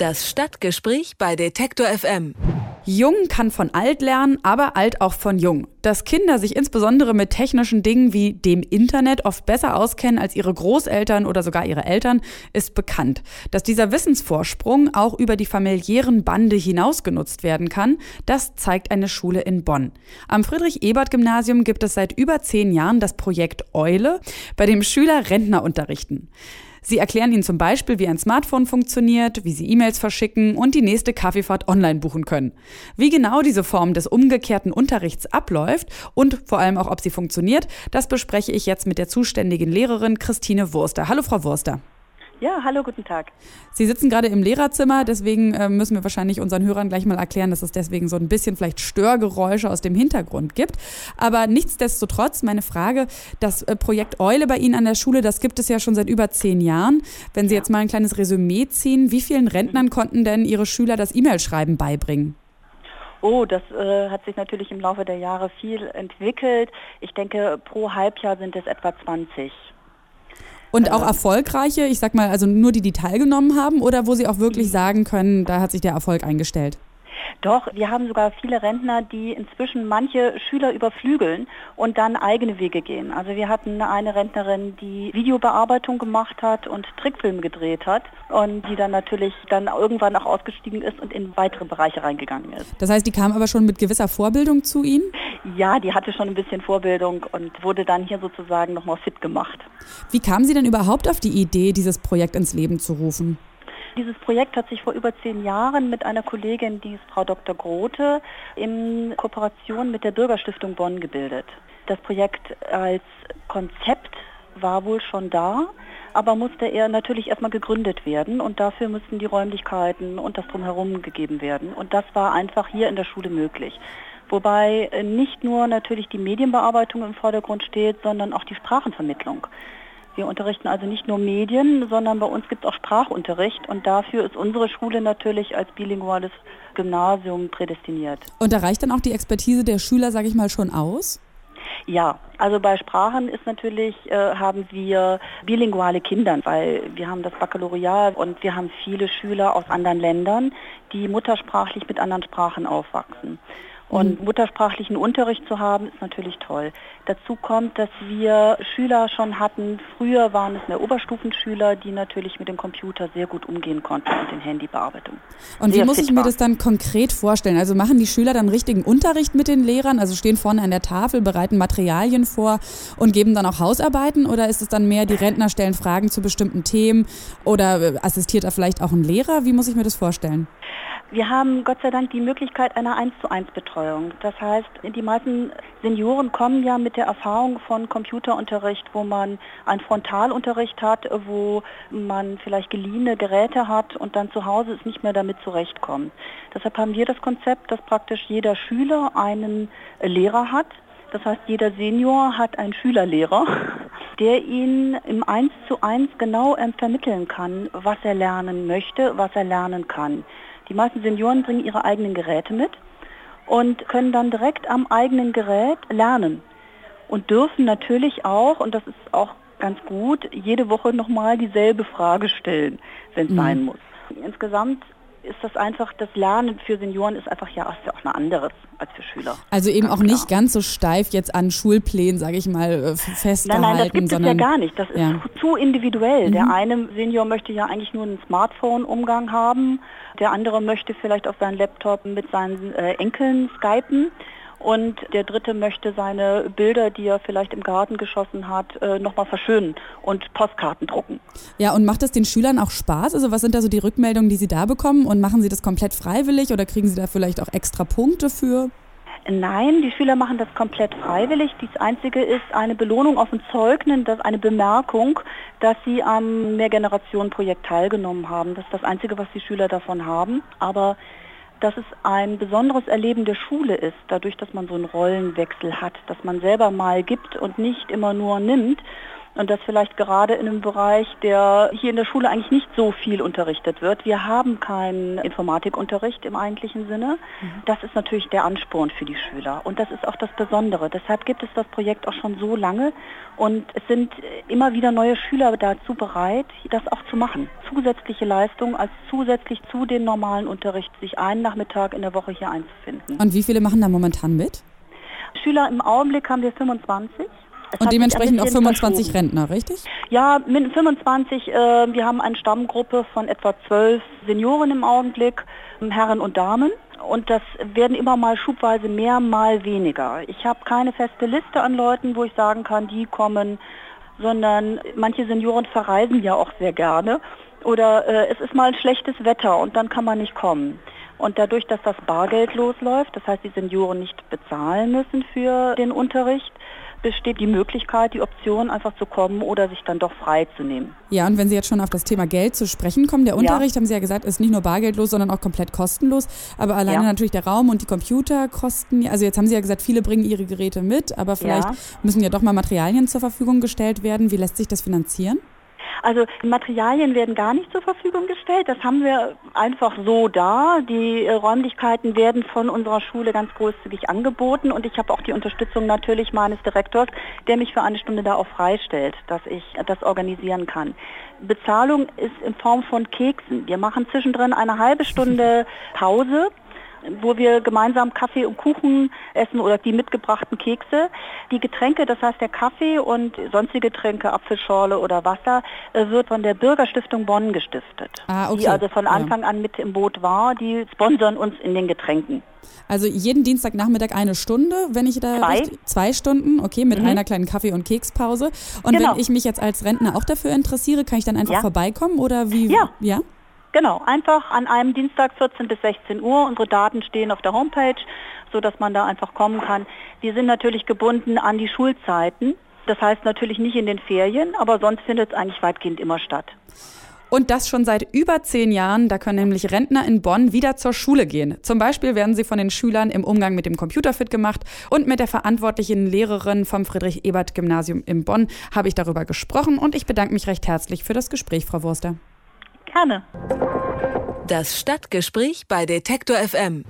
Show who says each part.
Speaker 1: Das Stadtgespräch bei Detektor FM.
Speaker 2: Jung kann von alt lernen, aber alt auch von jung. Dass Kinder sich insbesondere mit technischen Dingen wie dem Internet oft besser auskennen als ihre Großeltern oder sogar ihre Eltern, ist bekannt. Dass dieser Wissensvorsprung auch über die familiären Bande hinaus genutzt werden kann, das zeigt eine Schule in Bonn. Am Friedrich-Ebert-Gymnasium gibt es seit über zehn Jahren das Projekt Eule, bei dem Schüler Rentner unterrichten. Sie erklären Ihnen zum Beispiel, wie ein Smartphone funktioniert, wie Sie E-Mails verschicken und die nächste Kaffeefahrt online buchen können. Wie genau diese Form des umgekehrten Unterrichts abläuft und vor allem auch, ob sie funktioniert, das bespreche ich jetzt mit der zuständigen Lehrerin Christine Wurster. Hallo, Frau Wurster.
Speaker 3: Ja, hallo, guten Tag.
Speaker 2: Sie sitzen gerade im Lehrerzimmer, deswegen äh, müssen wir wahrscheinlich unseren Hörern gleich mal erklären, dass es deswegen so ein bisschen vielleicht Störgeräusche aus dem Hintergrund gibt. Aber nichtsdestotrotz, meine Frage, das äh, Projekt Eule bei Ihnen an der Schule, das gibt es ja schon seit über zehn Jahren. Wenn Sie ja. jetzt mal ein kleines Resümee ziehen, wie vielen Rentnern mhm. konnten denn Ihre Schüler das E-Mail-Schreiben beibringen?
Speaker 3: Oh, das äh, hat sich natürlich im Laufe der Jahre viel entwickelt. Ich denke, pro Halbjahr sind es etwa 20.
Speaker 2: Und auch erfolgreiche, ich sag mal, also nur die, die teilgenommen haben oder wo sie auch wirklich sagen können, da hat sich der Erfolg eingestellt?
Speaker 3: Doch, wir haben sogar viele Rentner, die inzwischen manche Schüler überflügeln und dann eigene Wege gehen. Also wir hatten eine Rentnerin, die Videobearbeitung gemacht hat und Trickfilme gedreht hat und die dann natürlich dann irgendwann auch ausgestiegen ist und in weitere Bereiche reingegangen ist.
Speaker 2: Das heißt, die kam aber schon mit gewisser Vorbildung zu Ihnen?
Speaker 3: Ja, die hatte schon ein bisschen Vorbildung und wurde dann hier sozusagen nochmal fit gemacht.
Speaker 2: Wie kam sie denn überhaupt auf die Idee, dieses Projekt ins Leben zu rufen?
Speaker 3: Dieses Projekt hat sich vor über zehn Jahren mit einer Kollegin, die ist Frau Dr. Grote, in Kooperation mit der Bürgerstiftung Bonn gebildet. Das Projekt als Konzept war wohl schon da, aber musste er natürlich erstmal gegründet werden und dafür mussten die Räumlichkeiten und das drumherum gegeben werden. Und das war einfach hier in der Schule möglich. Wobei nicht nur natürlich die Medienbearbeitung im Vordergrund steht, sondern auch die Sprachenvermittlung. Wir unterrichten also nicht nur Medien, sondern bei uns gibt es auch Sprachunterricht und dafür ist unsere Schule natürlich als bilinguales Gymnasium prädestiniert.
Speaker 2: Und da reicht dann auch die Expertise der Schüler, sage ich mal, schon aus?
Speaker 3: Ja, also bei Sprachen ist natürlich, äh, haben wir bilinguale Kinder, weil wir haben das Baccalaureat und wir haben viele Schüler aus anderen Ländern, die muttersprachlich mit anderen Sprachen aufwachsen. Und mhm. muttersprachlichen Unterricht zu haben, ist natürlich toll. Dazu kommt, dass wir Schüler schon hatten, früher waren es mehr Oberstufenschüler, die natürlich mit dem Computer sehr gut umgehen konnten und den Handybearbeitung.
Speaker 2: Und wie muss ich mir das dann konkret vorstellen? Also machen die Schüler dann richtigen Unterricht mit den Lehrern, also stehen vorne an der Tafel, bereiten Materialien vor und geben dann auch Hausarbeiten oder ist es dann mehr, die Rentner stellen Fragen zu bestimmten Themen oder äh, assistiert da vielleicht auch ein Lehrer? Wie muss ich mir das vorstellen?
Speaker 3: Wir haben Gott sei Dank die Möglichkeit einer 1 zu 1 Betreuung. Das heißt, die meisten Senioren kommen ja mit der Erfahrung von Computerunterricht, wo man einen Frontalunterricht hat, wo man vielleicht geliehene Geräte hat und dann zu Hause ist nicht mehr damit zurechtkommt. Deshalb haben wir das Konzept, dass praktisch jeder Schüler einen Lehrer hat. Das heißt, jeder Senior hat einen Schülerlehrer, der ihn im 1 zu 1 genau vermitteln kann, was er lernen möchte, was er lernen kann. Die meisten Senioren bringen ihre eigenen Geräte mit und können dann direkt am eigenen Gerät lernen und dürfen natürlich auch, und das ist auch ganz gut, jede Woche nochmal dieselbe Frage stellen, wenn es mhm. sein muss. Insgesamt ist das einfach, das Lernen für Senioren ist einfach ja, ist ja auch ein anderes als für Schüler.
Speaker 2: Also eben auch nicht ganz so steif jetzt an Schulplänen, sage ich mal, festgehalten. Nein, nein,
Speaker 3: das gibt sondern, es ja gar nicht. Das ist ja. zu individuell. Mhm. Der eine Senior möchte ja eigentlich nur einen Smartphone-Umgang haben, der andere möchte vielleicht auf seinen Laptop mit seinen äh, Enkeln skypen. Und der dritte möchte seine Bilder, die er vielleicht im Garten geschossen hat, äh, nochmal verschönen und Postkarten drucken.
Speaker 2: Ja, und macht das den Schülern auch Spaß? Also was sind da so die Rückmeldungen, die sie da bekommen? Und machen sie das komplett freiwillig oder kriegen sie da vielleicht auch extra Punkte für?
Speaker 3: Nein, die Schüler machen das komplett freiwillig. Das Einzige ist eine Belohnung auf dem Zeugnis, das eine Bemerkung, dass sie am Mehrgenerationenprojekt teilgenommen haben. Das ist das Einzige, was die Schüler davon haben. Aber dass es ein besonderes Erleben der Schule ist, dadurch, dass man so einen Rollenwechsel hat, dass man selber mal gibt und nicht immer nur nimmt. Und das vielleicht gerade in einem Bereich, der hier in der Schule eigentlich nicht so viel unterrichtet wird. Wir haben keinen Informatikunterricht im eigentlichen Sinne. Mhm. Das ist natürlich der Ansporn für die Schüler. Und das ist auch das Besondere. Deshalb gibt es das Projekt auch schon so lange. Und es sind immer wieder neue Schüler dazu bereit, das auch zu machen. Zusätzliche Leistung als zusätzlich zu dem normalen Unterricht, sich einen Nachmittag in der Woche hier einzufinden.
Speaker 2: Und wie viele machen da momentan mit?
Speaker 3: Schüler im Augenblick haben wir 25.
Speaker 2: Es und dementsprechend auch 25 Rentner, richtig?
Speaker 3: Ja, mit 25. Äh, wir haben eine Stammgruppe von etwa zwölf Senioren im Augenblick, Herren und Damen. Und das werden immer mal schubweise mehr, mal weniger. Ich habe keine feste Liste an Leuten, wo ich sagen kann, die kommen, sondern manche Senioren verreisen ja auch sehr gerne. Oder äh, es ist mal ein schlechtes Wetter und dann kann man nicht kommen. Und dadurch, dass das Bargeld losläuft, das heißt, die Senioren nicht bezahlen müssen für den Unterricht, besteht die Möglichkeit, die Option einfach zu kommen oder sich dann doch freizunehmen.
Speaker 2: Ja, und wenn Sie jetzt schon auf das Thema Geld zu sprechen kommen, der Unterricht, ja. haben Sie ja gesagt, ist nicht nur bargeldlos, sondern auch komplett kostenlos. Aber alleine ja. natürlich der Raum und die Computer kosten, also jetzt haben Sie ja gesagt, viele bringen ihre Geräte mit, aber vielleicht ja. müssen ja doch mal Materialien zur Verfügung gestellt werden. Wie lässt sich das finanzieren?
Speaker 3: Also Materialien werden gar nicht zur Verfügung gestellt. Das haben wir einfach so da. Die äh, Räumlichkeiten werden von unserer Schule ganz großzügig angeboten und ich habe auch die Unterstützung natürlich meines Direktors, der mich für eine Stunde da auch freistellt, dass ich das organisieren kann. Bezahlung ist in Form von Keksen. Wir machen zwischendrin eine halbe Stunde Pause wo wir gemeinsam Kaffee und Kuchen essen oder die mitgebrachten Kekse. Die Getränke, das heißt der Kaffee und sonstige Getränke, Apfelschorle oder Wasser, äh, wird von der Bürgerstiftung Bonn gestiftet. Ah, okay. Die also von Anfang ja. an mit im Boot war. Die sponsern uns in den Getränken.
Speaker 2: Also jeden Dienstagnachmittag eine Stunde, wenn ich da zwei, richtig, zwei Stunden, okay, mit mhm. einer kleinen Kaffee- und Kekspause. Und genau. wenn ich mich jetzt als Rentner auch dafür interessiere, kann ich dann einfach ja. vorbeikommen oder wie?
Speaker 3: Ja. ja? Genau, einfach an einem Dienstag 14 bis 16 Uhr. Unsere Daten stehen auf der Homepage, sodass man da einfach kommen kann. Wir sind natürlich gebunden an die Schulzeiten. Das heißt natürlich nicht in den Ferien, aber sonst findet es eigentlich weitgehend immer statt.
Speaker 2: Und das schon seit über zehn Jahren. Da können nämlich Rentner in Bonn wieder zur Schule gehen. Zum Beispiel werden sie von den Schülern im Umgang mit dem Computer fit gemacht. Und mit der verantwortlichen Lehrerin vom Friedrich-Ebert-Gymnasium in Bonn habe ich darüber gesprochen. Und ich bedanke mich recht herzlich für das Gespräch, Frau Wurster.
Speaker 3: Gerne.
Speaker 1: Das Stadtgespräch bei Detektor FM.